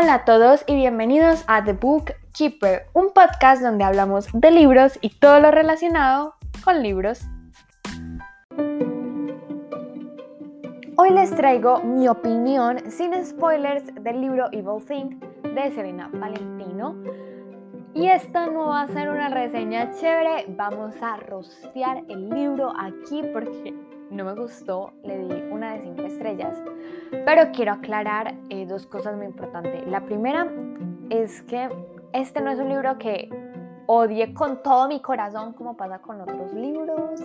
Hola a todos y bienvenidos a The Book Keeper, un podcast donde hablamos de libros y todo lo relacionado con libros. Hoy les traigo mi opinión sin spoilers del libro Evil Thing de Serena Valentino. Y esta no va a ser una reseña chévere, vamos a rostear el libro aquí porque no me gustó, le di una de cinco estrellas. Pero quiero aclarar eh, dos cosas muy importantes. La primera es que este no es un libro que odie con todo mi corazón como pasa con otros libros.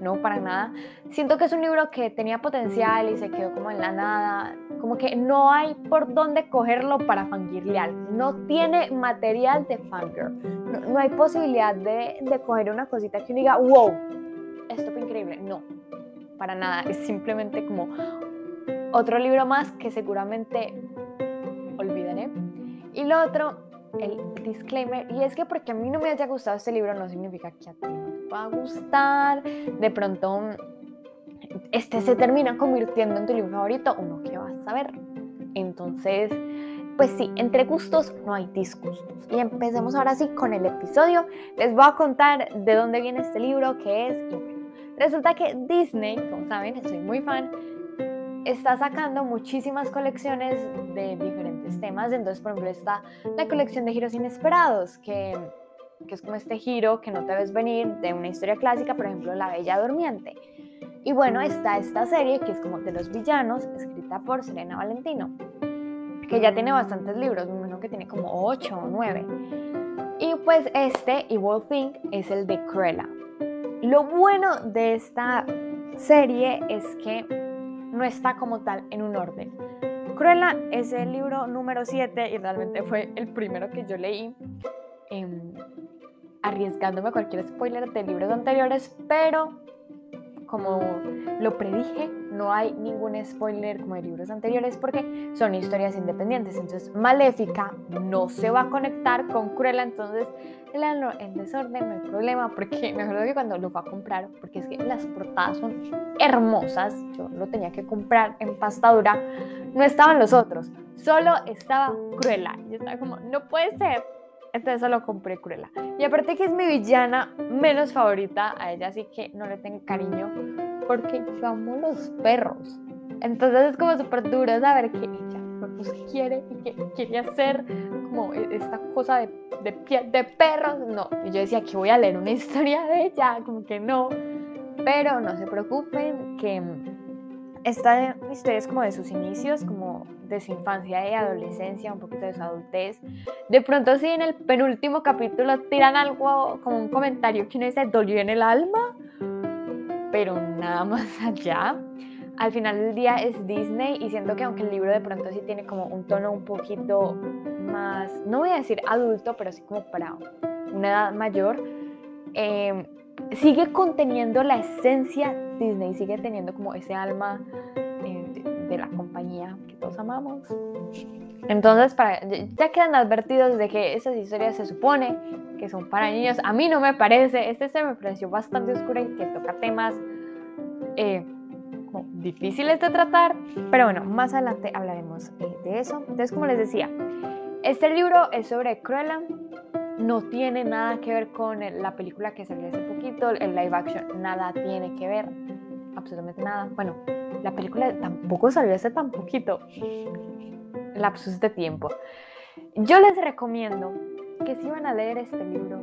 No, para nada. Siento que es un libro que tenía potencial y se quedó como en la nada. Como que no hay por dónde cogerlo para fangirlear. No tiene material de fangirl. No, hay posibilidad de, de coger una cosita que uno diga, wow, esto fue increíble. No, para nada. Es simplemente como otro libro más que seguramente olvidaré. Y lo otro, el disclaimer, y es que porque a mí no me haya gustado este libro no significa que a ti no te va a gustar. De pronto este se termina convirtiendo en tu libro favorito, uno que vas a ver. Entonces, pues sí, entre gustos no hay disgustos. Y empecemos ahora sí con el episodio. Les voy a contar de dónde viene este libro, qué es y. Resulta que Disney, como saben, soy muy fan, está sacando muchísimas colecciones de diferentes temas. Entonces, por ejemplo, está la colección de giros inesperados, que, que, es como este giro que no te ves venir de una historia clásica, por ejemplo, La Bella Durmiente. Y bueno, está esta serie que es como de los villanos, escrita por Selena Valentino, que ya tiene bastantes libros, imagino que tiene como 8 o 9. Y pues este, Evil Thing, es el de Cruella. Lo bueno de esta serie es que no está como tal en un orden. Cruella es el libro número 7 y realmente fue el primero que yo leí, em, arriesgándome a cualquier spoiler de libros anteriores, pero como lo predije, no hay ningún spoiler como de libros anteriores porque son historias independientes. Entonces, Maléfica no se va a conectar con Cruella, entonces leanlo en desorden, no hay problema, porque me acuerdo que cuando lo va a comprar, porque es que las portadas son hermosas, yo lo tenía que comprar en pastadura, no estaban los otros, solo estaba Cruella. Yo estaba como, no puede ser. Entonces solo compré Cruella. Y aparte que es mi villana menos favorita, a ella así que no le tengo cariño, porque yo amo los perros. Entonces es como súper duro saber que ella pues, quiere y que quiere hacer como e, esta cosa de, de de perros. No, y yo decía que voy a leer una historia de ella, como que no. Pero no se preocupen, que esta historia es como de sus inicios, como de su infancia y adolescencia, un poquito de su adultez. De pronto sí en el penúltimo capítulo tiran algo como un comentario que uno dice, dolió en el alma, pero nada más allá. Al final del día es Disney y siento que aunque el libro de pronto sí tiene como un tono un poquito más, no voy a decir adulto, pero sí como para una edad mayor, eh, sigue conteniendo la esencia Disney, sigue teniendo como ese alma de, la compañía que todos amamos. Entonces, para, ya quedan advertidos de que esas historias se supone que son para niños. A mí no me parece, este se me pareció bastante oscuro y que toca temas eh, como difíciles de tratar, pero bueno, más adelante hablaremos eh, de eso. Entonces, como les decía, este libro es sobre Cruella, no tiene nada que ver con la película que salió hace poquito, el live action, nada tiene que ver, absolutamente nada. Bueno, la película tampoco salió hace tan poquito, lapsus de tiempo. Yo les recomiendo que si van a leer este libro,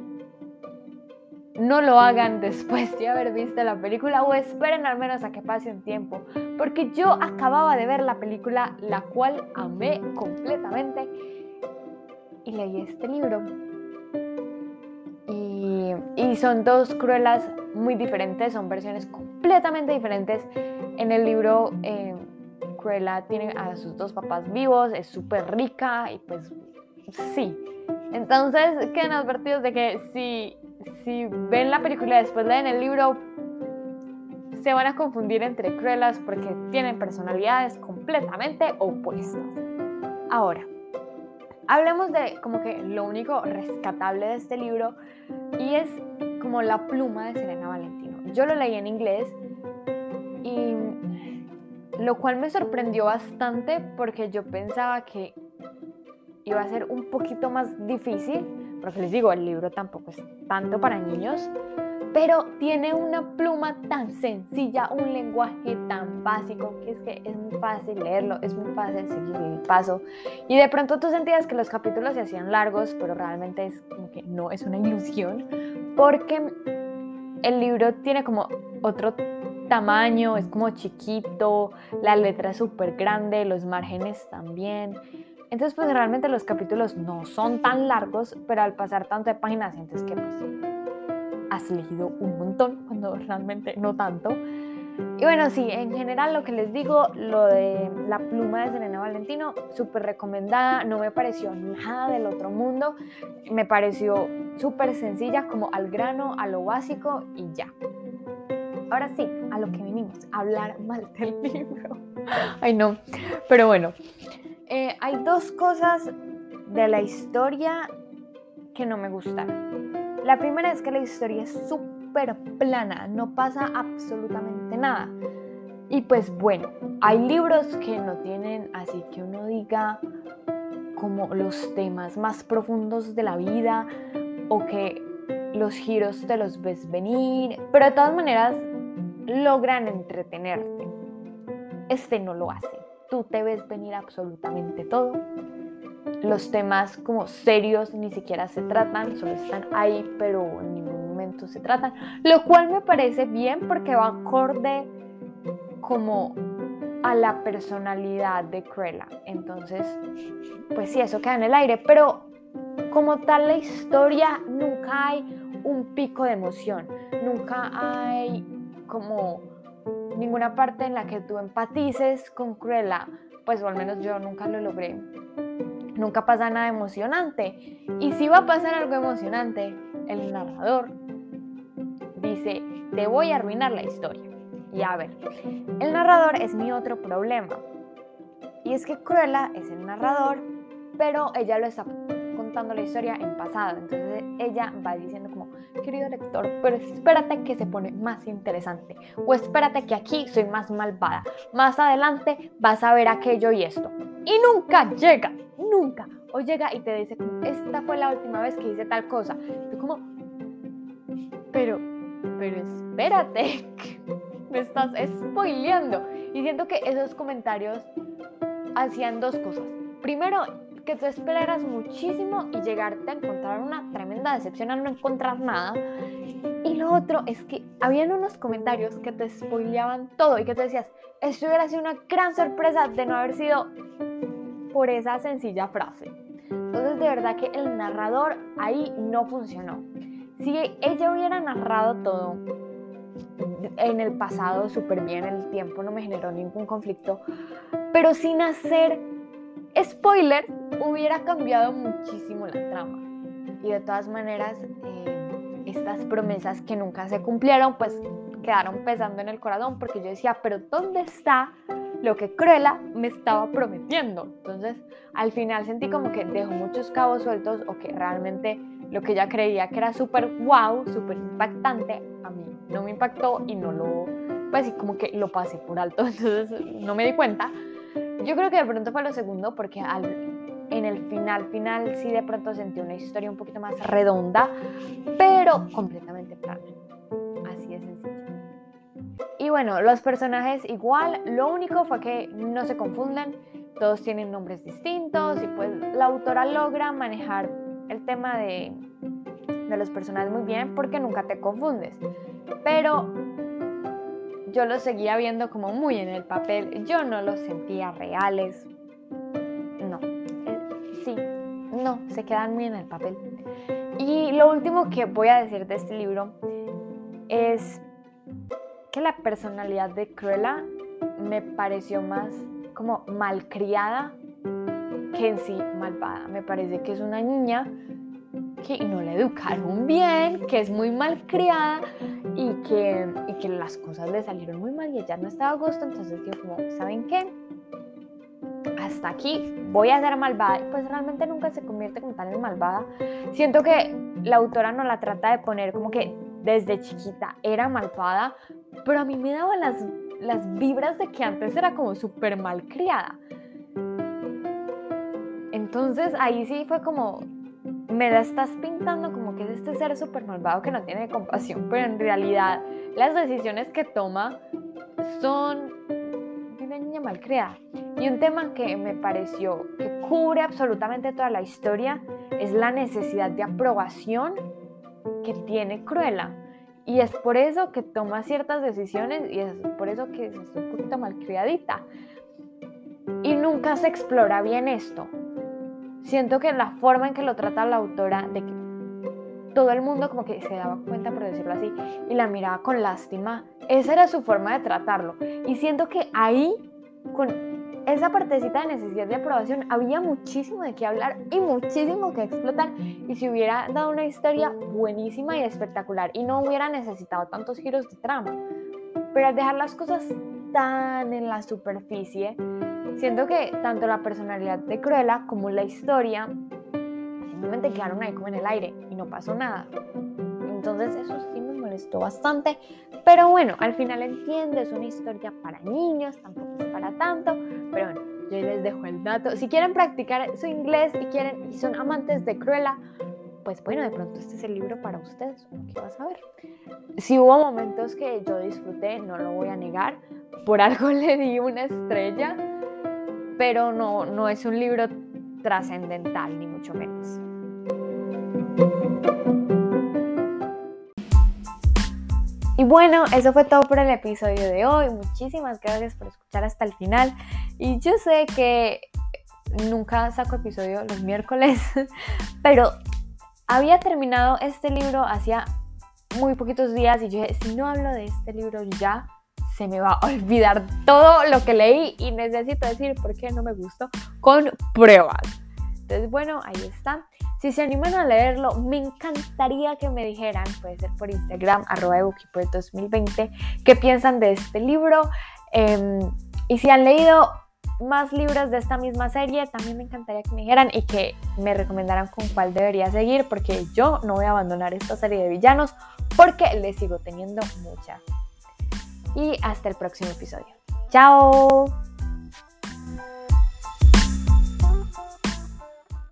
no lo hagan después de haber visto la película o esperen al menos a que pase un tiempo, porque yo acababa de ver la película, la cual amé completamente, y leí este libro y, son dos cruelas muy diferentes, son versiones completamente diferentes. En el libro, eh, Cruella tiene a sus dos papás vivos, es súper rica y pues sí. Entonces quedan advertidos de que si, si ven la película después leen el libro, se van a confundir entre cruelas porque tienen personalidades completamente opuestas. Ahora, Hablemos de como que lo único rescatable de este libro y es como la pluma de Serena Valentino. Yo lo leí en inglés y lo cual me sorprendió bastante porque yo pensaba que iba a ser un poquito más difícil, porque les digo, el libro tampoco es tanto para niños, pero tiene una pluma tan sencilla, un lenguaje tan básico, que es que es muy fácil leerlo, es muy fácil seguir el paso. Y de pronto tú sentías que los capítulos se hacían largos, pero realmente es como que no, es una ilusión, porque el libro tiene como otro tamaño, es como chiquito, la letra es súper grande, los márgenes también. Entonces, pues realmente los capítulos no son tan largos, pero al pasar tanto de páginas sientes que pues has leído un montón, cuando realmente no tanto. Y bueno, sí, en general lo que les digo, lo de la pluma de Serena Valentino, súper recomendada, no me pareció nada del otro mundo, me pareció súper sencilla, como al grano, a lo básico y ya. Ahora sí, a lo que vinimos, a hablar mal del libro. Ay no, pero bueno, eh, hay dos cosas de la historia que no me gustaron. La primera es que la historia es súper plana, no pasa absolutamente nada. Y pues bueno, hay libros que no tienen así que uno diga como los temas más profundos de la vida o que los giros te los ves venir, pero de todas maneras logran entretenerte. Este no lo hace. Tú te ves venir absolutamente todo los temas como serios ni siquiera se tratan, solo están ahí, pero en ningún momento se tratan, lo cual me parece bien porque va acorde como a la personalidad de Cruella. Entonces, pues sí, eso queda en el aire, pero como tal la historia nunca hay un pico de emoción, nunca hay como ninguna parte en la que tú empatices con Cruella, pues o al menos yo nunca lo logré nunca pasa nada emocionante. Y si va a pasar algo emocionante, el narrador dice, te voy a arruinar la historia. Y a ver, el narrador es mi otro problema. Y es que Cruella es el narrador, pero ella lo está contando la historia en pasado. Entonces ella va diciendo como, querido lector, pero espérate que se pone más interesante. O espérate que aquí soy más malvada. Más adelante vas a ver aquello y esto. Y nunca llega nunca. O llega y te dice, esta fue la última vez que hice tal cosa. Tú como, pero, pero espérate, me estás spoileando. Y siento que esos comentarios hacían dos cosas. Primero, que tú esperaras muchísimo y llegarte a encontrar una tremenda decepción al no encontrar nada. Y lo otro es que habían unos comentarios que te spoileaban todo y que te decías, esto hubiera sido una gran sorpresa de no haber sido por esa sencilla frase. Entonces de verdad que el narrador ahí no funcionó. Si ella hubiera narrado todo en el pasado súper bien, el tiempo no me generó ningún conflicto, pero sin hacer spoiler hubiera cambiado muchísimo la trama. Y de todas maneras, eh, estas promesas que nunca se cumplieron, pues quedaron pesando en el corazón porque yo decía, pero ¿dónde está lo que Cruella me estaba prometiendo. Entonces, al final sentí como que dejó muchos cabos sueltos o que realmente lo que ella creía que era súper wow, súper impactante, a mí no me impactó y no lo, pues como que lo pasé por alto, entonces no me di cuenta. Yo creo que de pronto fue lo segundo porque al, en el final, final sí de pronto sentí una historia un poquito más redonda, pero completamente plana. Y bueno, los personajes igual, lo único fue que no se confunden, todos tienen nombres distintos y pues la autora logra manejar el tema de, de los personajes muy bien porque nunca te confundes. Pero yo los seguía viendo como muy en el papel, yo no los sentía reales. No, eh, sí, no, se quedan muy en el papel. Y lo último que voy a decir de este libro es que la personalidad de Cruella me pareció más como malcriada que en sí malvada. Me parece que es una niña que no la educaron bien, que es muy malcriada y que, y que las cosas le salieron muy mal y ella no estaba a gusto. Entonces yo como, ¿saben qué? Hasta aquí voy a ser malvada. Pues realmente nunca se convierte como tal en malvada. Siento que la autora no la trata de poner como que desde chiquita era malvada, pero a mí me daban las, vibras de que antes era como súper mal criada. Entonces ahí sí fue como, me la estás pintando como que es este ser súper malvado que no tiene compasión, pero en realidad las decisiones que toma son de una niña malcriada. Y un tema que me pareció que cubre absolutamente toda la historia es la necesidad de aprobación que tiene Cruella. Y es por eso que toma ciertas decisiones y es por eso que es un poquito malcriadita. Y nunca se explora bien esto. Siento que la forma en que lo trata la autora, de que todo el mundo como que se daba cuenta, por decirlo así, y la miraba con lástima, esa era su forma de tratarlo. Y siento que ahí, con esa partecita de necesidad de aprobación, había muchísimo de qué hablar y muchísimo que explotar. Y si hubiera dado una historia buenísima y espectacular y no hubiera necesitado tantos giros de trama. Pero al dejar las cosas tan en la superficie, Siento que tanto la personalidad de Cruella como la historia simplemente quedaron ahí como en el aire y no pasó nada. Entonces eso sí me molestó bastante. Pero bueno, al final entiendo, es una historia para niños, tampoco es para tanto. Pero bueno, yo les dejo el dato. Si quieren practicar su inglés y quieren y son amantes de Cruella, pues bueno, de pronto este es el libro para ustedes, ¿qué vas a ver? Si hubo momentos que yo disfruté, no lo voy a negar, por algo le di una estrella, pero no, no es un libro trascendental, ni mucho menos. Y bueno, eso fue todo por el episodio de hoy. Muchísimas gracias por escuchar hasta el final. Y yo sé que nunca saco episodio los miércoles, pero había terminado este libro hacía muy poquitos días y yo dije, si no hablo de este libro ya, se me va a olvidar todo lo que leí y necesito decir por qué no me gustó con pruebas. Entonces, bueno, ahí está. Si se animan a leerlo, me encantaría que me dijeran, puede ser por Instagram, arroba 2020, qué piensan de este libro. Em, y si han leído más libros de esta misma serie, también me encantaría que me dijeran y que me recomendaran con cuál debería seguir, porque yo no voy a abandonar esta serie de villanos porque le sigo teniendo mucha y hasta el próximo episodio. ¡Chao!